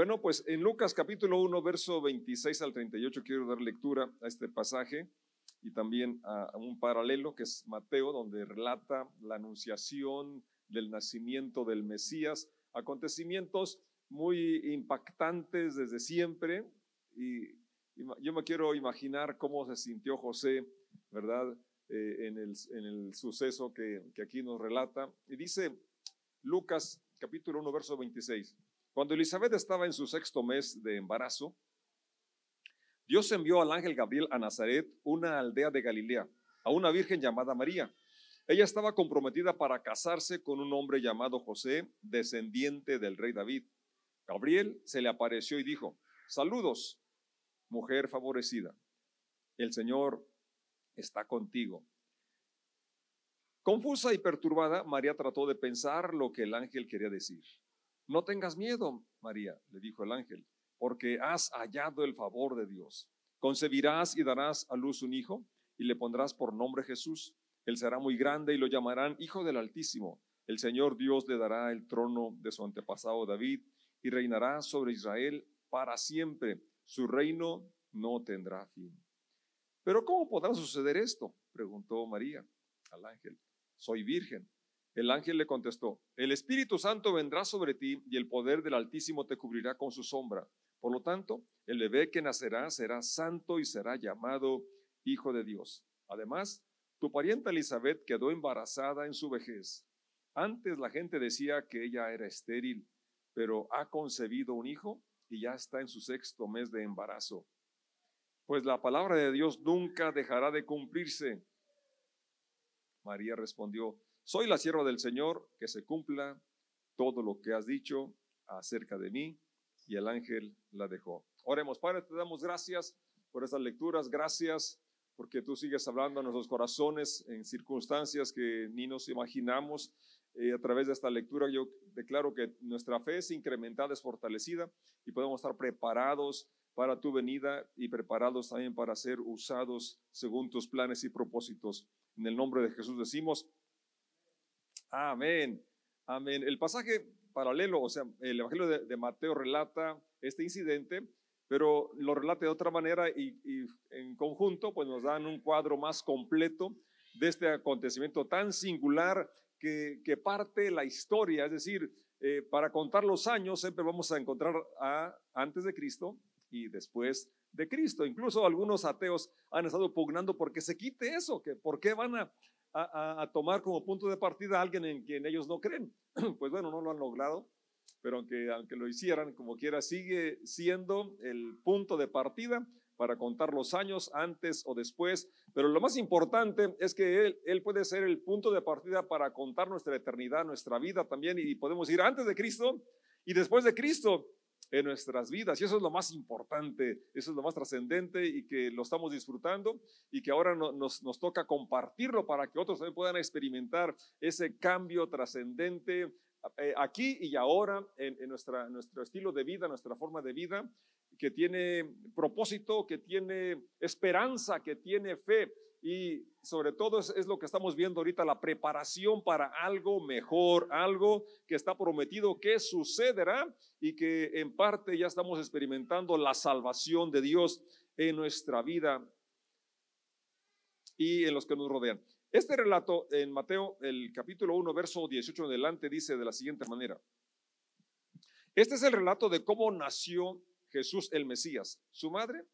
Bueno, pues en Lucas capítulo 1, verso 26 al 38 quiero dar lectura a este pasaje y también a, un paralelo que es Mateo, donde relata la anunciación del nacimiento del Mesías, acontecimientos muy impactantes desde siempre y, yo me quiero imaginar cómo se sintió José, ¿verdad? Eh, en, el, en, el, suceso que, que aquí nos relata. Y dice Lucas capítulo 1, verso 26. Cuando Elizabeth estaba en su sexto mes de embarazo, Dios envió al ángel Gabriel a Nazaret, una aldea de Galilea, a una virgen llamada María. Ella estaba comprometida para casarse con un hombre llamado José, descendiente del rey David. Gabriel se le apareció y dijo, saludos, mujer favorecida, el Señor está contigo. Confusa y perturbada, María trató de pensar lo que el ángel quería decir. No tengas miedo, María, le dijo el ángel, porque has hallado el favor de Dios. Concebirás y darás a luz un hijo y le pondrás por nombre Jesús. Él será muy grande y lo llamarán Hijo del Altísimo. El Señor Dios le dará el trono de su antepasado David y reinará sobre Israel para siempre. Su reino no tendrá fin. Pero ¿cómo podrá suceder esto? preguntó María al ángel. Soy virgen. El ángel le contestó, el Espíritu Santo vendrá sobre ti y el poder del Altísimo te cubrirá con su sombra. Por lo tanto, el bebé que nacerá será santo y será llamado Hijo de Dios. Además, tu parienta Elizabeth quedó embarazada en su vejez. Antes la gente decía que ella era estéril, pero ha concebido un hijo y ya está en su sexto mes de embarazo. Pues la palabra de Dios nunca dejará de cumplirse. María respondió, soy la sierva del Señor, que se cumpla todo lo que has dicho acerca de mí. Y el ángel la dejó. Oremos, Padre, te damos gracias por estas lecturas, gracias porque tú sigues hablando a nuestros corazones en circunstancias que ni nos imaginamos. Eh, a través de esta lectura yo declaro que nuestra fe es incrementada, es fortalecida y podemos estar preparados para tu venida y preparados también para ser usados según tus planes y propósitos. En el nombre de Jesús decimos, Amén. Amén. El pasaje paralelo, o sea, el Evangelio de, Mateo relata este incidente, pero lo relata de otra manera y, en conjunto pues nos dan un cuadro más completo de este acontecimiento tan singular que, parte la historia, es decir, eh, para contar los años siempre vamos a encontrar a antes de Cristo y después de Cristo. Incluso algunos ateos han estado pugnando porque se quite eso, que por qué van a, a, tomar como punto de partida a alguien en quien ellos no creen. Pues bueno, no lo han logrado, pero aunque, aunque lo hicieran, como quiera, sigue siendo el punto de partida para contar los años antes o después, pero lo más importante es que él, él puede ser el punto de partida para contar nuestra eternidad, nuestra vida también, y podemos ir antes de Cristo y después de Cristo en nuestras vidas. Y eso es lo más importante, eso es lo más trascendente y que lo estamos disfrutando y que ahora nos, toca compartirlo para que otros también puedan experimentar ese cambio trascendente eh, aquí y ahora en, nuestro estilo de vida, nuestra forma de vida, que tiene propósito, que tiene esperanza, que tiene fe y sobre todo es, lo que estamos viendo ahorita, la preparación para algo mejor, algo que está prometido que sucederá y que en parte ya estamos experimentando la salvación de Dios en nuestra vida y en los que nos rodean. Este relato en Mateo, el capítulo 1, verso 18 en adelante, dice de la siguiente manera. Este es el relato de cómo nació Jesús el Mesías. Su madre,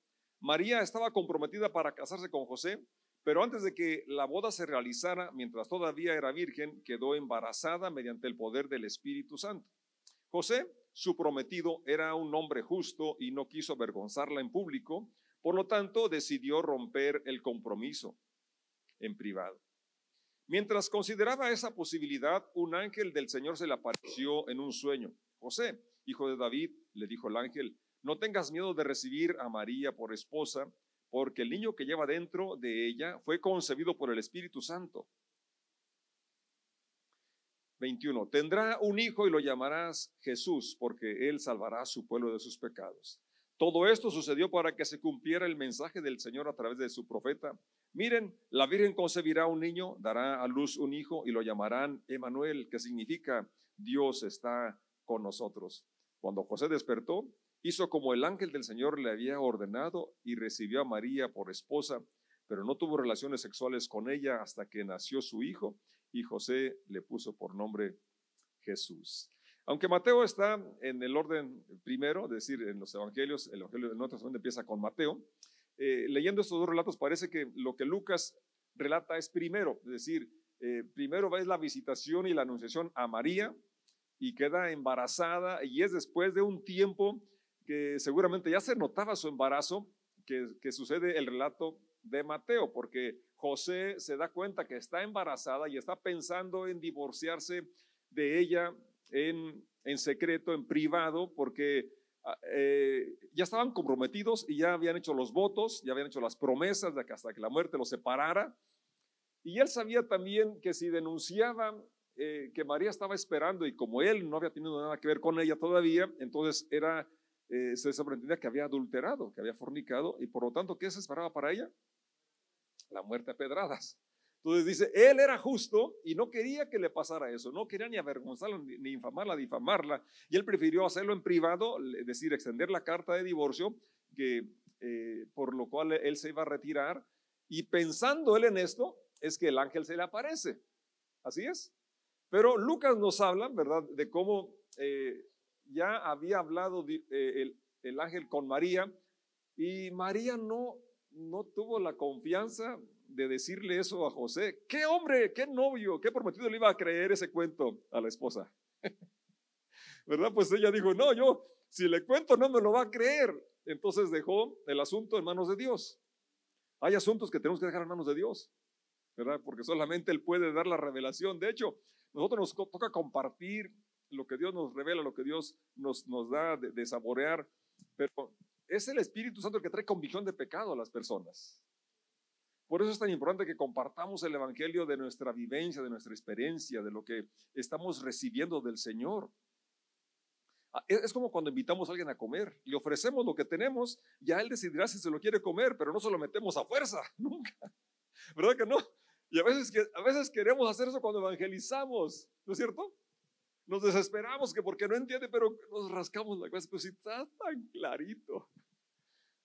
María, estaba comprometida para casarse con José pero antes de que la boda se realizara, mientras todavía era virgen, quedó embarazada mediante el poder del Espíritu Santo. José, su prometido, era un hombre justo y no quiso avergonzarla en público, por lo tanto decidió romper el compromiso en privado. Mientras consideraba esa posibilidad, un ángel del Señor se le apareció en un sueño. José, hijo de David, le dijo el ángel, no tengas miedo de recibir a María por esposa porque el niño que lleva dentro de ella fue concebido por el Espíritu Santo. 21. Tendrá un hijo y lo llamarás Jesús, porque él salvará a su pueblo de sus pecados. Todo esto sucedió para que se cumpliera el mensaje del Señor a través de su profeta. Miren, la Virgen concebirá un niño, dará a luz un hijo y lo llamarán Emanuel, que significa Dios está con nosotros. Cuando José despertó, hizo como el ángel del Señor le había ordenado y recibió a María por esposa, pero no tuvo relaciones sexuales con ella hasta que nació su hijo y José le puso por nombre Jesús. Aunque Mateo está en el orden primero, es decir, en los evangelios, el evangelio del Nuevo Testamento empieza con Mateo, eh, leyendo estos dos relatos parece que lo que Lucas relata es primero, es decir, eh, primero va la visitación y la anunciación a María y queda embarazada y es después de un tiempo que seguramente ya se notaba su embarazo que, que sucede el relato de Mateo, porque José se da cuenta que está embarazada y está pensando en divorciarse de ella en, en secreto, en privado, porque ah, eh, ya estaban comprometidos y ya habían hecho los votos, ya habían hecho las promesas de que hasta que la muerte los separara. Y él sabía también que si denunciaba eh, que María estaba esperando y como él no había tenido nada que ver con ella todavía, entonces era, eh, se sobreentendía que había adulterado, que había fornicado y por lo tanto, ¿qué se esperaba para ella? La muerte a pedradas. Entonces dice, él era justo y no quería que le pasara eso, no quería ni avergonzarla, ni, infamarla, difamarla, y él prefirió hacerlo en privado, es decir, extender la carta de divorcio, que, eh, por lo cual él se iba a retirar, y pensando él en esto, es que el ángel se le aparece. Así es. Pero Lucas nos habla, ¿verdad?, de cómo eh, ya había hablado eh, el, ángel con María, y María no, no tuvo la confianza de decirle eso a José. ¿Qué hombre, qué novio, qué prometido le iba a creer ese cuento a la esposa? ¿Verdad? Pues ella dijo, no, yo, si le cuento no me lo va a creer. Entonces dejó el asunto en manos de Dios. Hay asuntos que tenemos que dejar en manos de Dios, ¿verdad? Porque solamente Él puede dar la revelación. De hecho, nosotros nos toca compartir lo que Dios nos revela, lo que Dios nos, nos da de, de saborear, pero es el Espíritu Santo el que trae convicción de pecado a las personas. Por eso es tan importante que compartamos el Evangelio de nuestra vivencia, de nuestra experiencia, de lo que estamos recibiendo del Señor. Ah, es como cuando invitamos a alguien a comer, le ofrecemos lo que tenemos, ya él decidirá si se lo quiere comer, pero no se lo metemos a fuerza, nunca. ¿Verdad que no? Y a veces, a veces queremos hacer eso cuando evangelizamos, ¿no es cierto? Nos desesperamos que porque no entiende, pero nos rascamos la cabeza, pero si está tan clarito.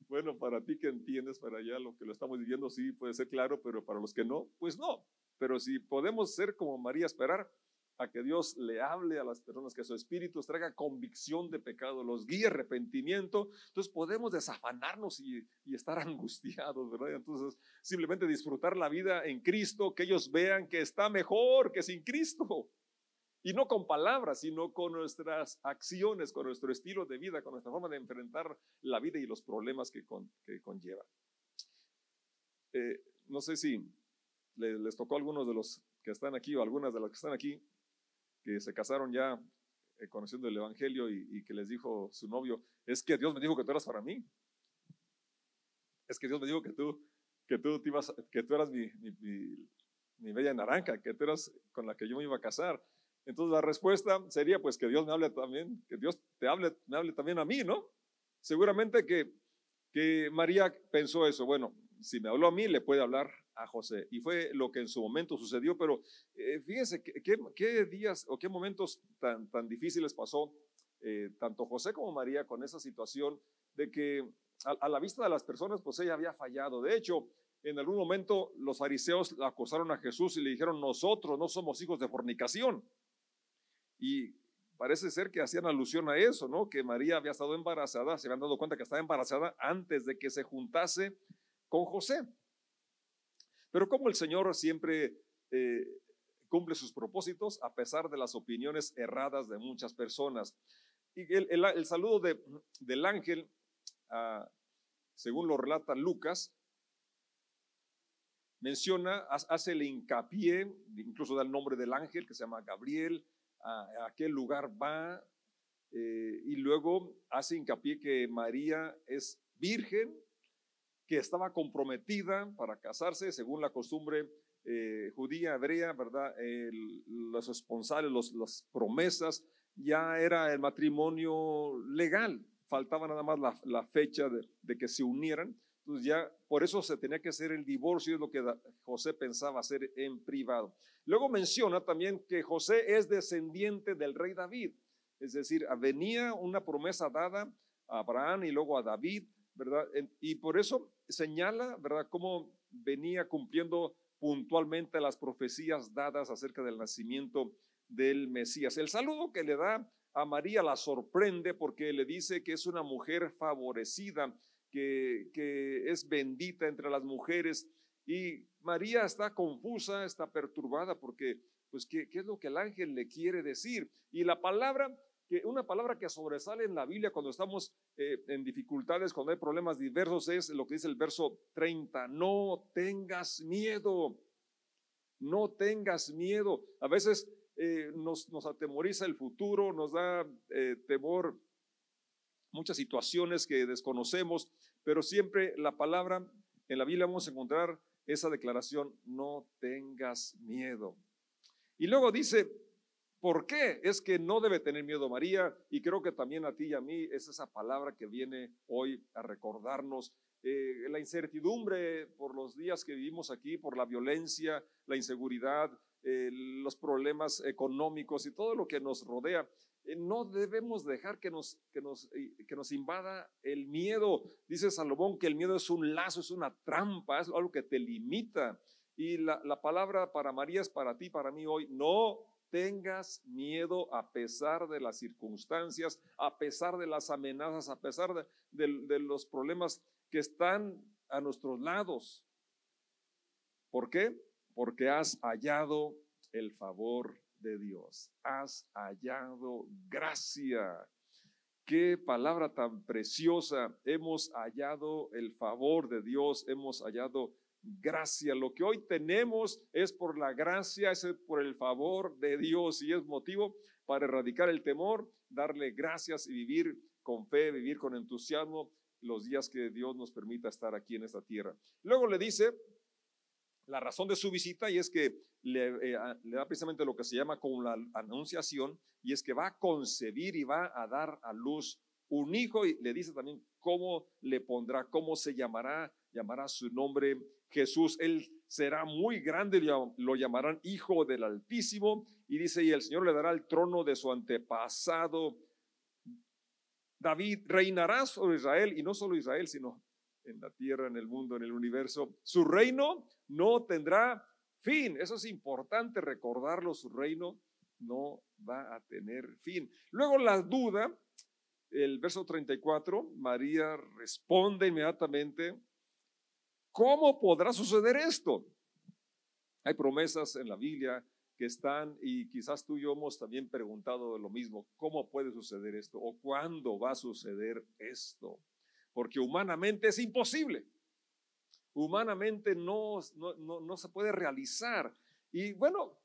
Bueno, para ti que entiendes, para allá lo que lo estamos viviendo, sí puede ser claro, pero para los que no, pues no. Pero si podemos ser como María, esperar a que Dios le hable a las personas, que su espíritu traiga convicción de pecado, los guíe arrepentimiento, entonces podemos desafanarnos y, y, estar angustiados, ¿verdad? Entonces simplemente disfrutar la vida en Cristo, que ellos vean que está mejor que sin Cristo. Y no con palabras, sino con nuestras acciones, con nuestro estilo de vida, con nuestra forma de enfrentar la vida y los problemas que, conlleva. Eh, no sé si les, tocó a algunos de los que están aquí o algunas de las que están aquí, que se casaron ya eh, conociendo el Evangelio y, que les dijo su novio, es que Dios me dijo que tú eras para mí. Es que Dios me dijo que tú, que tú, ibas, que tú eras mi, mi bella naranja, que tú eras con la que yo me iba a casar. Entonces la respuesta sería pues que Dios me hable también, que Dios te hable, me hable también a mí, ¿no? Seguramente que, que María pensó eso, bueno, si me habló a mí, le puede hablar a José. Y fue lo que en su momento sucedió, pero eh, fíjense qué, días o qué momentos tan, tan difíciles pasó eh, tanto José como María con esa situación de que a, a, la vista de las personas, pues ella había fallado. De hecho, en algún momento los fariseos acusaron a Jesús y le dijeron, nosotros no somos hijos de fornicación. Y parece ser que hacían alusión a eso, ¿no? Que María había estado embarazada, se habían dado cuenta que estaba embarazada antes de que se juntase con José. Pero como el Señor siempre eh, cumple sus propósitos a pesar de las opiniones erradas de muchas personas. Y el, saludo de, del ángel, ah, según lo relata Lucas, menciona, hace el hincapié, incluso da el nombre del ángel que se llama Gabriel, a, aquel lugar va eh, y luego hace hincapié que María es virgen, que estaba comprometida para casarse según la costumbre eh, judía, hebrea, ¿verdad? los esponsales, los, las promesas, ya era el matrimonio legal, faltaba nada más la, la fecha de, que se unieran. Entonces ya por eso se tenía que hacer el divorcio, es lo que José pensaba hacer en privado. Luego menciona también que José es descendiente del rey David. Es decir, venía una promesa dada a Abraham y luego a David, ¿verdad? Y por eso señala, ¿verdad?, cómo venía cumpliendo puntualmente las profecías dadas acerca del nacimiento del Mesías. El saludo que le da a María la sorprende porque le dice que es una mujer favorecida, que, es bendita entre las mujeres. Y María está confusa, está perturbada porque, pues, ¿qué, ¿qué, es lo que el ángel le quiere decir? Y la palabra, que una palabra que sobresale en la Biblia cuando estamos eh, en dificultades, cuando hay problemas diversos, es lo que dice el verso 30, no tengas miedo, no tengas miedo. A veces eh, nos, nos, atemoriza el futuro, nos da eh, temor muchas situaciones que desconocemos, pero siempre la palabra en la Biblia vamos a encontrar esa declaración, no tengas miedo. Y luego dice, ¿por qué? Es que no debe tener miedo María y creo que también a ti y a mí es esa palabra que viene hoy a recordarnos eh, la incertidumbre por los días que vivimos aquí, por la violencia, la inseguridad, eh, los problemas económicos y todo lo que nos rodea. Eh, no debemos dejar que nos, que, nos, que nos invada el miedo. Dice Salomón que el miedo es un lazo, es una trampa, es algo que te limita. Y la, la palabra para María es para ti, para mí hoy. No tengas miedo a pesar de las circunstancias, a pesar de las amenazas, a pesar de, de los problemas que están a nuestros lados. ¿Por qué? porque has hallado el favor de Dios, has hallado gracia. Qué palabra tan preciosa. Hemos hallado el favor de Dios, hemos hallado gracia. Lo que hoy tenemos es por la gracia, es por el favor de Dios y es motivo para erradicar el temor, darle gracias y vivir con fe, vivir con entusiasmo los días que Dios nos permita estar aquí en esta tierra. Luego le dice, la razón de su visita y es que le, eh, le, da precisamente lo que se llama como la anunciación y es que va a concebir y va a dar a luz un hijo y le dice también cómo le pondrá, cómo se llamará, llamará su nombre Jesús. Él será muy grande, lo llamarán hijo del Altísimo y dice, y el Señor le dará el trono de su antepasado. David reinará sobre Israel y no solo Israel, sino en la tierra, en el mundo, en el universo. Su reino no tendrá fin. Eso es importante recordarlo. Su reino no va a tener fin. Luego la duda, el verso 34, María responde inmediatamente, ¿cómo podrá suceder esto? Hay promesas en la Biblia que están y quizás tú y yo hemos también preguntado lo mismo, ¿cómo puede suceder esto? ¿O cuándo va a suceder esto? Porque humanamente es imposible. Humanamente no, no, se puede realizar. Y bueno,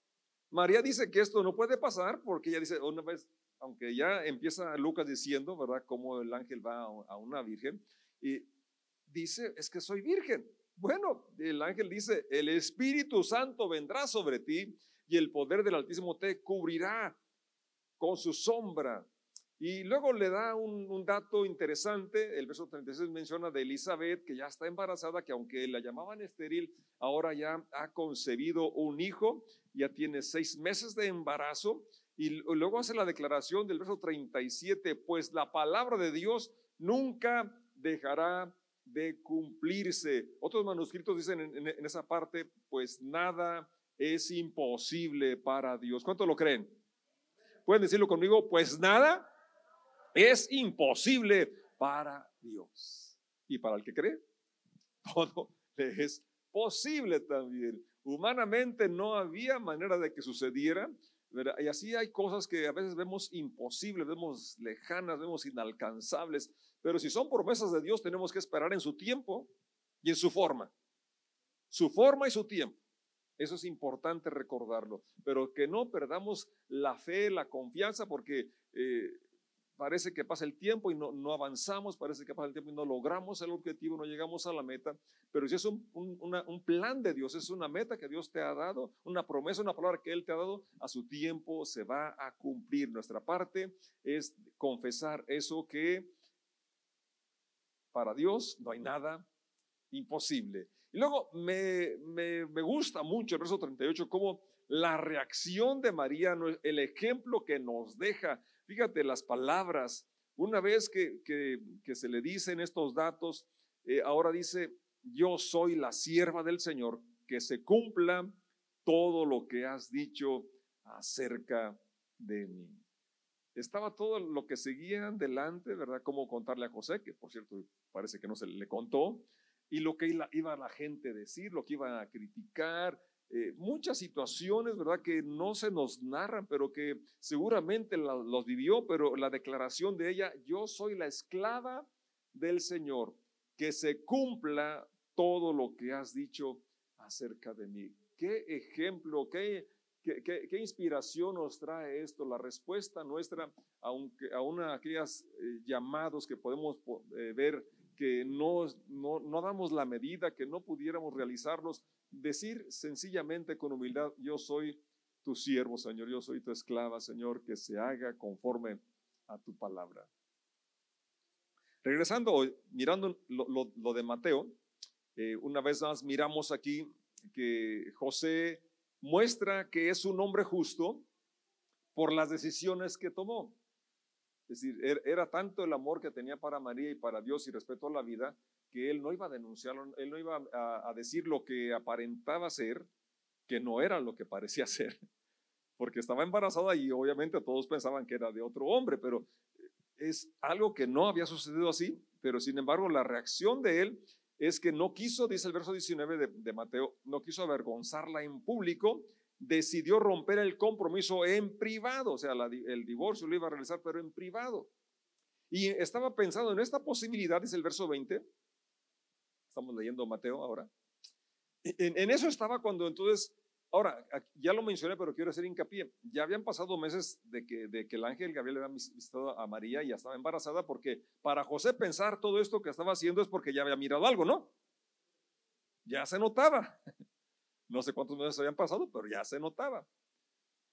María dice que esto no puede pasar porque ella dice, una vez, aunque ya empieza Lucas diciendo, ¿verdad?, cómo el ángel va a una virgen, y dice, es que soy virgen. Bueno, el ángel dice, el Espíritu Santo vendrá sobre ti y el poder del Altísimo te cubrirá con su sombra. Y luego le da un, dato interesante, el verso 36 menciona de Elizabeth, que ya está embarazada, que aunque la llamaban estéril, ahora ya ha concebido un hijo, ya tiene seis meses de embarazo, y luego hace la declaración del verso 37, pues la palabra de Dios nunca dejará de cumplirse. Otros manuscritos dicen en, en esa parte, pues nada es imposible para Dios. ¿Cuánto lo creen? ¿Pueden decirlo conmigo? Pues nada es imposible para Dios. Y para el que cree, todo es posible también. Humanamente no había manera de que sucediera. Y así hay cosas que a veces vemos imposibles, vemos lejanas, vemos inalcanzables. Pero si son promesas de Dios, tenemos que esperar en su tiempo y en su forma. Su forma y su tiempo. Eso es importante recordarlo. Pero que no perdamos la fe, la confianza, porque eh, parece que pasa el tiempo y no, no, avanzamos, parece que pasa el tiempo y no logramos el objetivo, no llegamos a la meta, pero si es un, un, plan de Dios, es una meta que Dios te ha dado, una promesa, una palabra que Él te ha dado, a su tiempo se va a cumplir. Nuestra parte es confesar eso que para Dios no hay nada imposible. Y luego me, me, me gusta mucho el verso 38, cómo la reacción de María, el ejemplo que nos deja. Fíjate las palabras. Una vez que, que, se le dicen estos datos, eh, ahora dice, yo soy la sierva del Señor, que se cumpla todo lo que has dicho acerca de mí. Estaba todo lo que seguía delante, ¿verdad? Cómo contarle a José, que por cierto parece que no se le contó, y lo que iba la gente a decir, lo que iban a criticar, eh, muchas situaciones, ¿verdad? Que no se nos narran, pero que seguramente los vivió, pero la declaración de ella, yo soy la esclava del Señor, que se cumpla todo lo que has dicho acerca de mí. ¿Qué ejemplo, qué, qué, inspiración nos trae esto? La respuesta nuestra, aunque a una aquellos eh, llamados que podemos eh, ver que no, no, damos la medida, que no pudiéramos realizarlos, decir sencillamente con humildad, yo soy tu siervo, Señor, yo soy tu esclava, Señor, que se haga conforme a tu palabra. Regresando, mirando lo, de Mateo, eh, una vez más miramos aquí que José muestra que es un hombre justo por las decisiones que tomó. Es decir, er, era tanto el amor que tenía para María y para Dios y respeto a la vida que él no iba a denunciarlo, él no iba a, decir lo que aparentaba ser, que no era lo que parecía ser, porque estaba embarazada y obviamente todos pensaban que era de otro hombre, pero es algo que no había sucedido así, pero sin embargo la reacción de él es que no quiso, dice el verso 19 de, de Mateo, no quiso avergonzarla en público, decidió romper el compromiso en privado, o sea, el divorcio lo iba a realizar, pero en privado. Y estaba pensando en esta posibilidad, dice el verso 20, estamos leyendo Mateo ahora, en, eso estaba cuando entonces, ahora, ya lo mencioné, pero quiero hacer hincapié, ya habían pasado meses de que, de que el ángel Gabriel había visitado a María y ya estaba embarazada, porque para José pensar todo esto que estaba haciendo es porque ya había mirado algo, ¿no? Ya se notaba. No sé cuántos meses habían pasado, pero ya se notaba.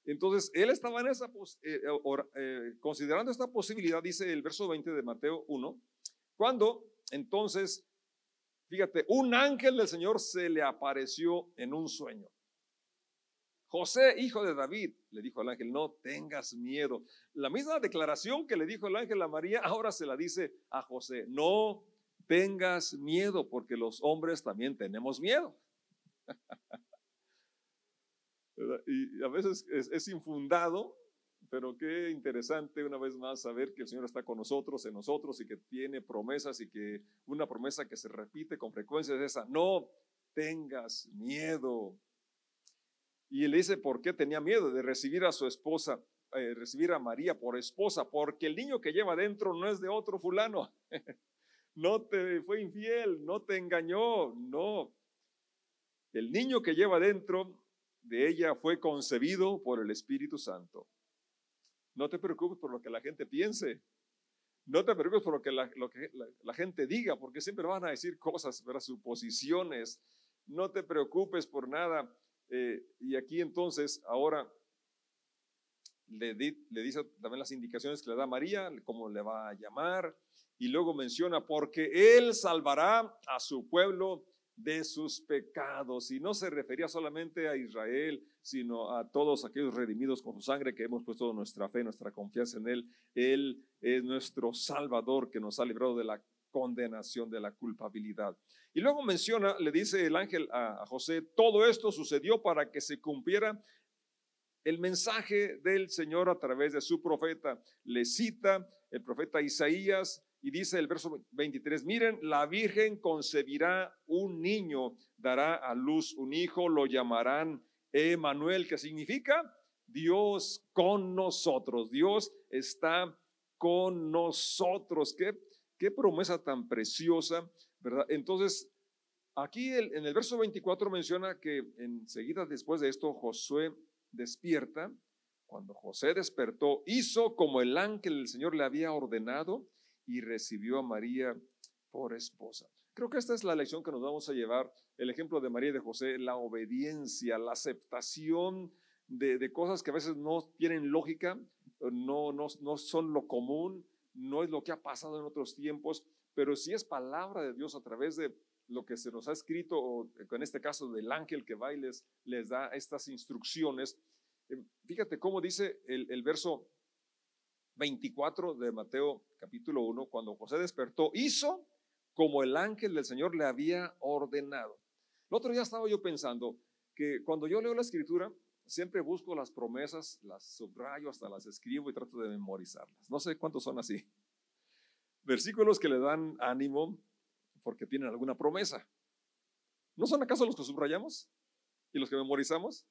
Entonces, él estaba en esa, eh, eh, eh, considerando esta posibilidad, dice el verso 20 de Mateo 1, cuando entonces, fíjate, un ángel del Señor se le apareció en un sueño. José, hijo de David, le dijo al ángel, no tengas miedo. La misma declaración que le dijo el ángel a María, ahora se la dice a José, no tengas miedo, porque los hombres también tenemos miedo. Y a veces es, infundado, pero qué interesante una vez más saber que el Señor está con nosotros, en nosotros y que tiene promesas y que una promesa que se repite con frecuencia es esa, no tengas miedo. Y él dice, ¿por qué tenía miedo de recibir a su esposa, eh, recibir a María por esposa? Porque el niño que lleva dentro no es de otro fulano. no te fue infiel, no te engañó, no. El niño que lleva dentro de ella fue concebido por el Espíritu Santo. No te preocupes por lo que la gente piense. No te preocupes por lo que la, gente diga, porque siempre van a decir cosas, ¿verdad? suposiciones. No te preocupes por nada. Eh, y aquí entonces, ahora le, dice también las indicaciones que le da María, cómo le va a llamar, y luego menciona, porque Él salvará a su pueblo de sus pecados. Y no se refería solamente a Israel, sino a todos aquellos redimidos con su sangre que hemos puesto nuestra fe, nuestra confianza en Él. Él es nuestro Salvador que nos ha librado de la condenación, de la culpabilidad. Y luego menciona, le dice el ángel a, José, todo esto sucedió para que se cumpliera el mensaje del Señor a través de su profeta. Le cita el profeta Isaías y dice el verso 23, miren, la Virgen concebirá un niño, dará a luz un hijo, lo llamarán Emanuel, que significa Dios con nosotros. Dios está con nosotros. Qué, qué promesa tan preciosa, ¿verdad? Entonces, aquí en el verso 24 menciona que enseguida después de esto Josué despierta. Cuando José despertó, hizo como el ángel del Señor le había ordenado y recibió a María por esposa. Creo que esta es la lección que nos vamos a llevar, el ejemplo de María y de José, la obediencia, la aceptación de, cosas que a veces no tienen lógica, no, no, no son lo común, no es lo que ha pasado en otros tiempos, pero sí es palabra de Dios a través de, lo que se nos ha escrito, o en este caso del ángel que va y les, da estas instrucciones. Eh, fíjate cómo dice el, el verso 24 de Mateo capítulo 1, cuando José despertó, hizo como el ángel del Señor le había ordenado. El otro día estaba yo pensando que cuando yo leo la escritura, siempre busco las promesas, las subrayo, hasta las escribo y trato de memorizarlas. No sé cuántos son así. Versículos que le dan ánimo porque tienen alguna promesa. ¿No son acaso los que subrayamos y los que memorizamos?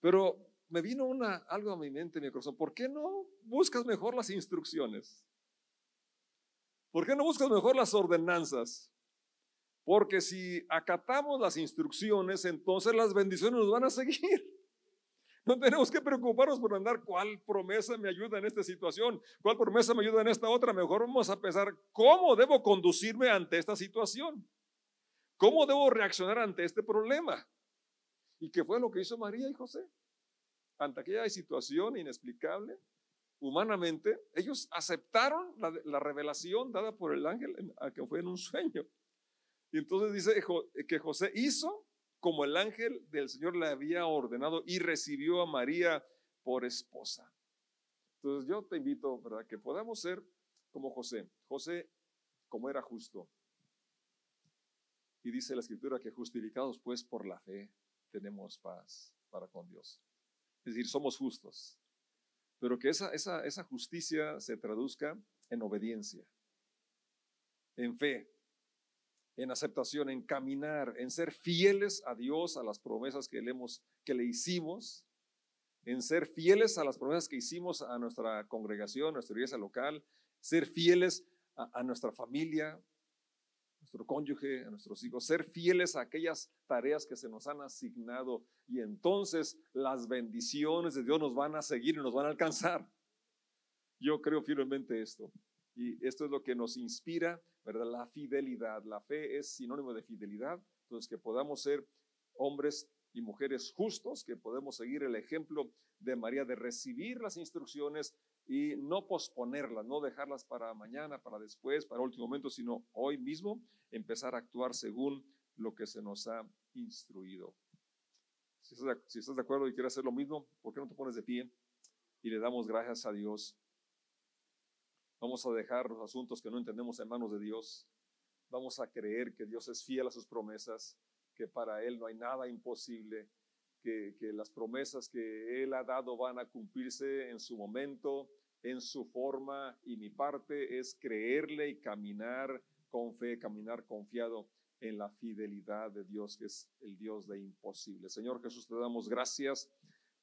Pero me vino algo a mi mente, mi. ¿Por qué no buscas mejor las instrucciones? ¿Por qué no buscas mejor las ordenanzas? Porque si acatamos las instrucciones, entonces las bendiciones nos van a seguir. No tenemos que preocuparnos por andar cuál promesa me ayuda en esta situación, cuál promesa me ayuda en esta otra. Mejor vamos a pensar cómo debo conducirme ante esta situación, cómo debo reaccionar ante este problema. ¿Y qué fue lo que hizo María y José? Ante aquella situación inexplicable, humanamente, ellos aceptaron la, revelación dada por el ángel a que fue en un sueño. Y entonces dice que José hizo como el ángel del Señor le había ordenado y recibió a María por esposa. Entonces yo te invito, ¿verdad? Que podamos ser como José. José, como era justo. Y dice la escritura que justificados pues por la fe tenemos paz para con Dios. Es decir, somos justos. Pero que esa, esa, esa justicia se traduzca en obediencia, en fe, en aceptación, en caminar, en ser fieles a Dios, a las promesas que le, que le hicimos, en ser fieles a las promesas que hicimos a nuestra congregación, a nuestra iglesia local, ser fieles a nuestra familia, nuestro cónyuge, a nuestros hijos, ser fieles a aquellas tareas que se nos han asignado y entonces las bendiciones de Dios nos van a seguir y nos van a alcanzar. Yo creo firmemente esto. Y esto es lo que nos inspira, ¿verdad? La fidelidad. La fe es sinónimo de fidelidad. Entonces, que podamos ser hombres y mujeres justos, que podemos seguir el ejemplo de María de recibir las instrucciones y no posponerlas, no dejarlas para mañana, para después, para último momento, sino hoy mismo empezar a actuar según lo que se nos ha instruido. Si estás, de, acuerdo y quieres hacer lo mismo, ¿por qué no te pones de pie y le damos gracias a Dios? Vamos a dejar los asuntos que no entendemos en manos de Dios. Vamos a creer que Dios es fiel a sus promesas, que para Él no hay nada imposible, que, las promesas que Él ha dado van a cumplirse en su momento, en su forma, y mi parte es creerle y caminar con fe, caminar confiado en la fidelidad de Dios, que es el Dios de imposible. Señor Jesús, te damos gracias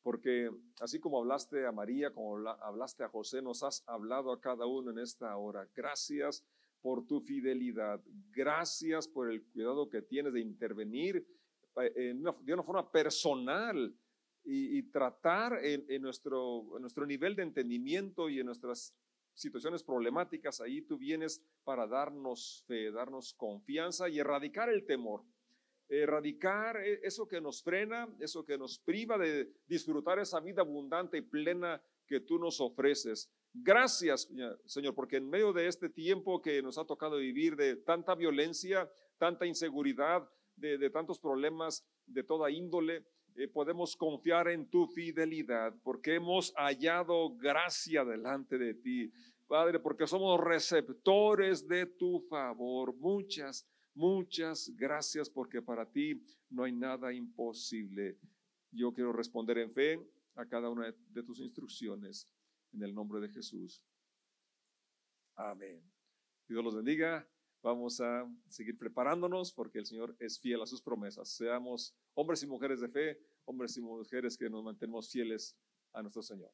porque así como hablaste a María, como hablaste a José, nos has hablado a cada uno en esta hora. Gracias por tu fidelidad. Gracias por el cuidado que tienes de intervenir de una forma personal y, tratar en, nuestro, en nuestro nivel de entendimiento y en nuestras situaciones problemáticas, ahí tú vienes para darnos fe, darnos confianza y erradicar el temor. Erradicar e, eso que nos frena, eso que nos priva de disfrutar esa vida abundante y plena que tú nos ofreces. Gracias, Señor, porque en medio de este tiempo que nos ha tocado vivir de tanta violencia, tanta inseguridad, de, tantos problemas de toda índole, eh, podemos confiar en tu fidelidad, porque hemos hallado gracia delante de ti. Padre, porque somos receptores de tu favor. Muchas, muchas gracias porque para ti no hay nada imposible. Yo quiero responder en fe a cada una de tus instrucciones en el nombre de Jesús. Amén. Dios los bendiga. Vamos a seguir preparándonos porque el Señor es fiel a sus promesas. Seamos hombres y mujeres de fe, hombres y mujeres que nos mantenemos fieles a nuestro Señor.